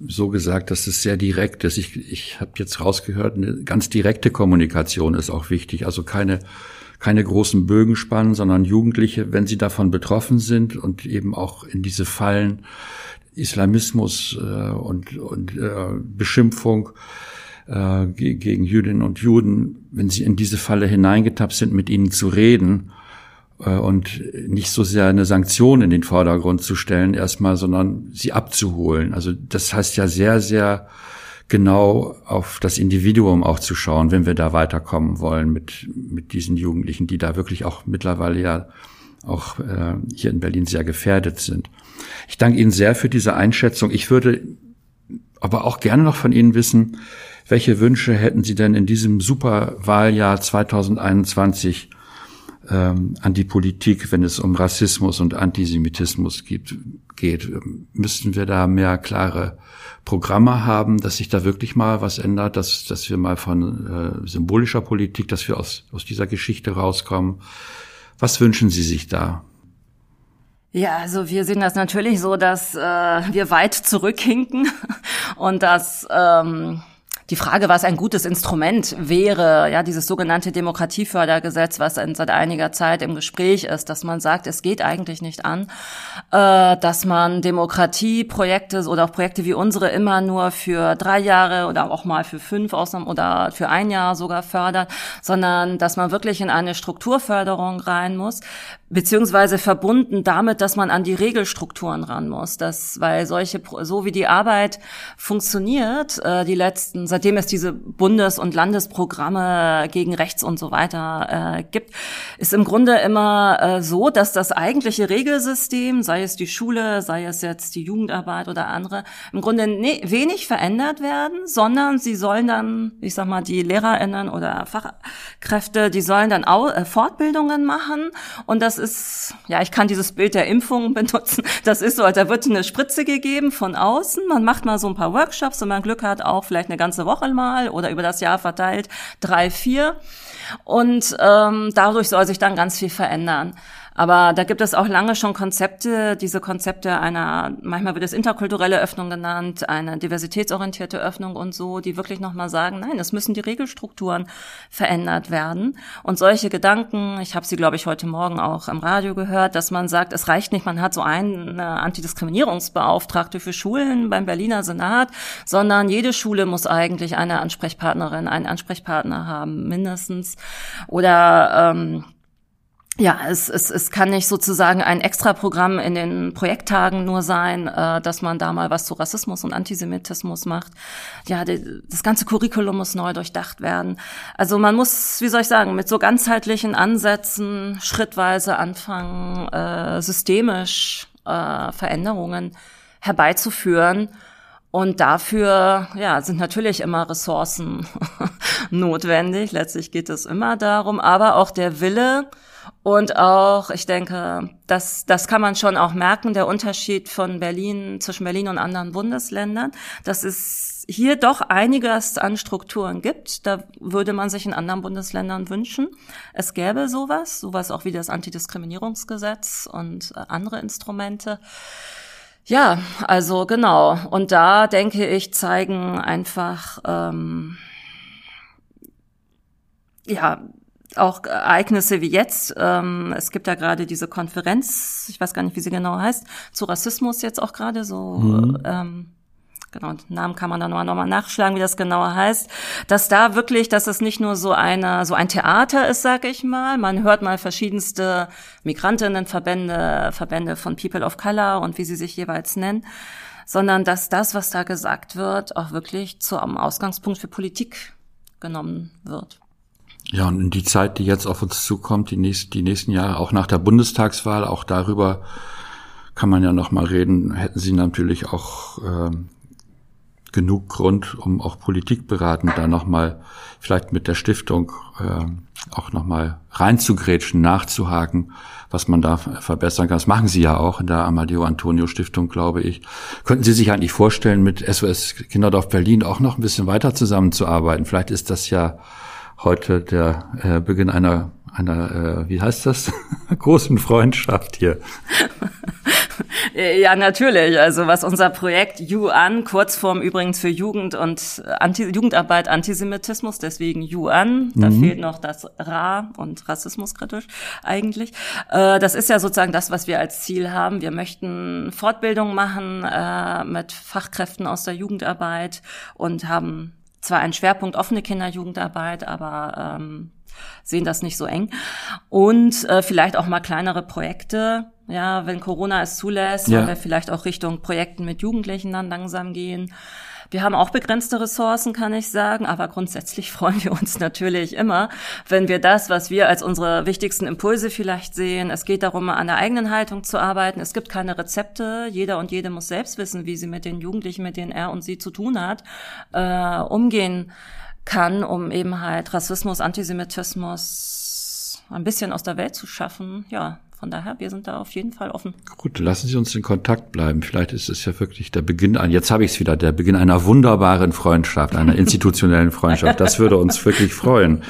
so gesagt, dass es sehr direkt ist. Ich, ich habe jetzt rausgehört, eine ganz direkte Kommunikation ist auch wichtig. Also keine, keine großen Bögen spannen, sondern Jugendliche, wenn sie davon betroffen sind und eben auch in diese Fallen Islamismus äh, und, und äh, Beschimpfung äh, gegen Jüdinnen und Juden, wenn sie in diese Falle hineingetappt sind, mit ihnen zu reden äh, und nicht so sehr eine Sanktion in den Vordergrund zu stellen erstmal, sondern sie abzuholen. Also das heißt ja sehr, sehr genau auf das Individuum auch zu schauen, wenn wir da weiterkommen wollen mit, mit diesen Jugendlichen, die da wirklich auch mittlerweile ja auch äh, hier in Berlin sehr gefährdet sind. Ich danke Ihnen sehr für diese Einschätzung. Ich würde aber auch gerne noch von Ihnen wissen, welche Wünsche hätten Sie denn in diesem Superwahljahr 2021 ähm, an die Politik, wenn es um Rassismus und Antisemitismus gibt, geht? Müssten wir da mehr klare Programme haben, dass sich da wirklich mal was ändert, dass, dass wir mal von äh, symbolischer Politik, dass wir aus, aus dieser Geschichte rauskommen? Was wünschen Sie sich da? Ja, also wir sehen das natürlich so, dass äh, wir weit zurückhinken und dass ähm, die Frage, was ein gutes Instrument wäre, ja, dieses sogenannte Demokratiefördergesetz, was seit einiger Zeit im Gespräch ist, dass man sagt, es geht eigentlich nicht an, äh, dass man Demokratieprojekte oder auch Projekte wie unsere immer nur für drei Jahre oder auch mal für fünf Ausnahmen oder für ein Jahr sogar fördert, sondern dass man wirklich in eine Strukturförderung rein muss, beziehungsweise verbunden damit, dass man an die Regelstrukturen ran muss, dass, weil solche, so wie die Arbeit funktioniert, äh, die letzten seitdem es diese Bundes- und Landesprogramme gegen rechts und so weiter äh, gibt, ist im Grunde immer äh, so, dass das eigentliche Regelsystem, sei es die Schule, sei es jetzt die Jugendarbeit oder andere, im Grunde ne wenig verändert werden, sondern sie sollen dann, ich sag mal, die LehrerInnen oder Fachkräfte, die sollen dann auch, äh, Fortbildungen machen und das ist, ja, ich kann dieses Bild der Impfung benutzen. Das ist so, da wird eine Spritze gegeben von außen. Man macht mal so ein paar Workshops, wenn man Glück hat, auch vielleicht eine ganze Woche mal oder über das Jahr verteilt drei, vier. Und ähm, dadurch soll sich dann ganz viel verändern. Aber da gibt es auch lange schon Konzepte, diese Konzepte einer, manchmal wird es interkulturelle Öffnung genannt, eine diversitätsorientierte Öffnung und so, die wirklich nochmal sagen, nein, es müssen die Regelstrukturen verändert werden. Und solche Gedanken, ich habe sie, glaube ich, heute Morgen auch im Radio gehört, dass man sagt, es reicht nicht, man hat so eine Antidiskriminierungsbeauftragte für Schulen beim Berliner Senat, sondern jede Schule muss eigentlich eine Ansprechpartnerin, einen Ansprechpartner haben, mindestens. Oder ähm, ja, es, es, es kann nicht sozusagen ein Extraprogramm in den Projekttagen nur sein, äh, dass man da mal was zu Rassismus und Antisemitismus macht. Ja, die, das ganze Curriculum muss neu durchdacht werden. Also man muss, wie soll ich sagen, mit so ganzheitlichen Ansätzen schrittweise anfangen, äh, systemisch äh, Veränderungen herbeizuführen. Und dafür ja, sind natürlich immer Ressourcen notwendig. Letztlich geht es immer darum, aber auch der Wille, und auch, ich denke, das, das kann man schon auch merken, der Unterschied von Berlin, zwischen Berlin und anderen Bundesländern, dass es hier doch einiges an Strukturen gibt. Da würde man sich in anderen Bundesländern wünschen. Es gäbe sowas, sowas auch wie das Antidiskriminierungsgesetz und äh, andere Instrumente. Ja, also genau. Und da denke ich, zeigen einfach, ähm, ja, auch Ereignisse wie jetzt. Ähm, es gibt ja gerade diese Konferenz, ich weiß gar nicht, wie sie genau heißt, zu Rassismus jetzt auch gerade so. Mhm. Ähm, genau, den Namen kann man dann nochmal noch mal nachschlagen, wie das genauer heißt, dass da wirklich, dass es nicht nur so eine, so ein Theater ist, sag ich mal. Man hört mal verschiedenste Migrantinnenverbände, Verbände von People of Color und wie sie sich jeweils nennen, sondern dass das, was da gesagt wird, auch wirklich zum Ausgangspunkt für Politik genommen wird. Ja, und in die Zeit, die jetzt auf uns zukommt, die, nächsten, die nächsten Jahre, auch nach der Bundestagswahl, auch darüber kann man ja noch mal reden, hätten Sie natürlich auch äh, genug Grund, um auch Politikberatend da noch mal vielleicht mit der Stiftung äh, auch noch mal reinzugrätschen, nachzuhaken, was man da verbessern kann. Das machen Sie ja auch in der Amadeo Antonio Stiftung, glaube ich. Könnten Sie sich eigentlich vorstellen, mit SOS Kinderdorf Berlin auch noch ein bisschen weiter zusammenzuarbeiten? Vielleicht ist das ja heute der äh, Beginn einer, einer äh, wie heißt das, großen Freundschaft hier. Ja, natürlich. Also was unser Projekt You An, Kurzform übrigens für Jugend und Anti Jugendarbeit Antisemitismus, deswegen You An, da mhm. fehlt noch das Ra und rassismuskritisch eigentlich. Äh, das ist ja sozusagen das, was wir als Ziel haben. Wir möchten Fortbildung machen äh, mit Fachkräften aus der Jugendarbeit und haben zwar ein Schwerpunkt offene Kinderjugendarbeit, aber ähm, sehen das nicht so eng. Und äh, vielleicht auch mal kleinere Projekte. Ja, wenn Corona es zulässt, ja. wir vielleicht auch Richtung Projekten mit Jugendlichen dann langsam gehen. Wir haben auch begrenzte Ressourcen, kann ich sagen, aber grundsätzlich freuen wir uns natürlich immer, wenn wir das, was wir als unsere wichtigsten Impulse vielleicht sehen, es geht darum, an der eigenen Haltung zu arbeiten. Es gibt keine Rezepte. Jeder und jede muss selbst wissen, wie sie mit den Jugendlichen, mit denen er und sie zu tun hat, äh, umgehen kann, um eben halt Rassismus, Antisemitismus ein bisschen aus der Welt zu schaffen. Ja, von daher, wir sind da auf jeden Fall offen. Gut, lassen Sie uns in Kontakt bleiben. Vielleicht ist es ja wirklich der Beginn, an, jetzt habe ich es wieder, der Beginn einer wunderbaren Freundschaft, einer institutionellen Freundschaft. Das würde uns wirklich freuen.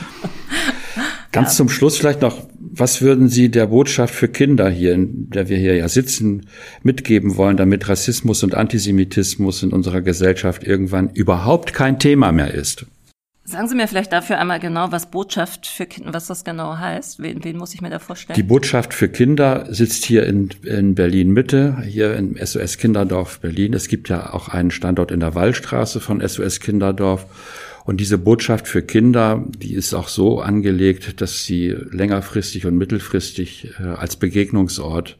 Ganz ja. zum Schluss vielleicht noch, was würden Sie der Botschaft für Kinder hier, in der wir hier ja sitzen, mitgeben wollen, damit Rassismus und Antisemitismus in unserer Gesellschaft irgendwann überhaupt kein Thema mehr ist? Sagen Sie mir vielleicht dafür einmal genau, was Botschaft für Kinder, was das genau heißt. Wen, wen muss ich mir da vorstellen? Die Botschaft für Kinder sitzt hier in, in Berlin Mitte, hier im SOS Kinderdorf Berlin. Es gibt ja auch einen Standort in der Wallstraße von SOS Kinderdorf. Und diese Botschaft für Kinder, die ist auch so angelegt, dass sie längerfristig und mittelfristig äh, als Begegnungsort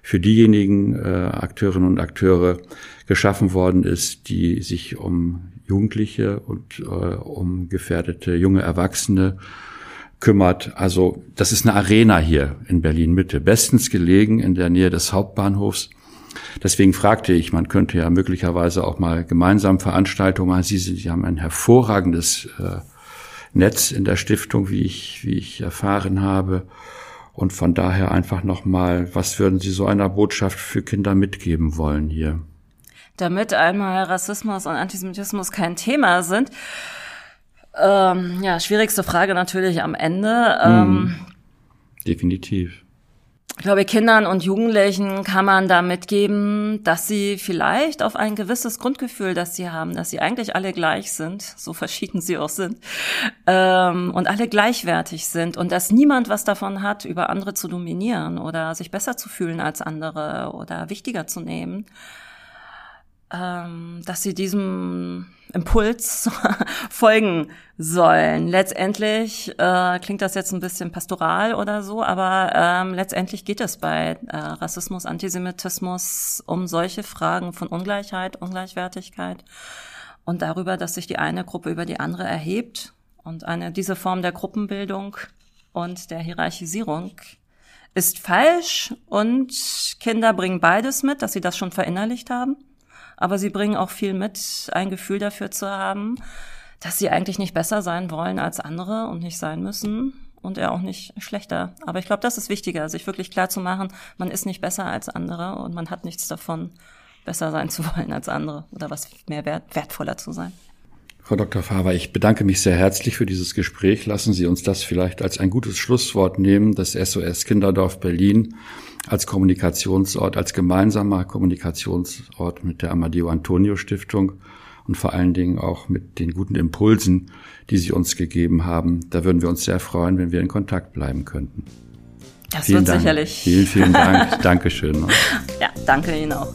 für diejenigen äh, Akteurinnen und Akteure geschaffen worden ist, die sich um Jugendliche und äh, um gefährdete junge Erwachsene kümmert. Also das ist eine Arena hier in Berlin Mitte, bestens gelegen in der Nähe des Hauptbahnhofs. Deswegen fragte ich, man könnte ja möglicherweise auch mal gemeinsam Veranstaltungen machen. Sie, Sie haben ein hervorragendes äh, Netz in der Stiftung, wie ich, wie ich erfahren habe. Und von daher einfach nochmal, was würden Sie so einer Botschaft für Kinder mitgeben wollen hier? Damit einmal Rassismus und Antisemitismus kein Thema sind. Ähm, ja, schwierigste Frage natürlich am Ende. Ähm, Definitiv. Ich glaube, Kindern und Jugendlichen kann man da mitgeben, dass sie vielleicht auf ein gewisses Grundgefühl, das sie haben, dass sie eigentlich alle gleich sind, so verschieden sie auch sind, ähm, und alle gleichwertig sind und dass niemand was davon hat, über andere zu dominieren oder sich besser zu fühlen als andere oder wichtiger zu nehmen, ähm, dass sie diesem Impuls folgen sollen. Letztendlich äh, klingt das jetzt ein bisschen pastoral oder so, aber ähm, letztendlich geht es bei äh, Rassismus, Antisemitismus um solche Fragen von Ungleichheit, Ungleichwertigkeit und darüber, dass sich die eine Gruppe über die andere erhebt und eine diese Form der Gruppenbildung und der Hierarchisierung ist falsch und Kinder bringen beides mit, dass sie das schon verinnerlicht haben aber sie bringen auch viel mit, ein Gefühl dafür zu haben, dass sie eigentlich nicht besser sein wollen als andere und nicht sein müssen und er auch nicht schlechter. Aber ich glaube, das ist wichtiger, sich wirklich klar zu machen, man ist nicht besser als andere und man hat nichts davon, besser sein zu wollen als andere oder was mehr wert, wertvoller zu sein. Frau Dr. Faber, ich bedanke mich sehr herzlich für dieses Gespräch. Lassen Sie uns das vielleicht als ein gutes Schlusswort nehmen. Das SOS Kinderdorf Berlin als Kommunikationsort, als gemeinsamer Kommunikationsort mit der Amadeo Antonio Stiftung und vor allen Dingen auch mit den guten Impulsen, die Sie uns gegeben haben. Da würden wir uns sehr freuen, wenn wir in Kontakt bleiben könnten. Das vielen wird Dank. sicherlich. Vielen, vielen Dank. Dankeschön. Ja, danke Ihnen auch.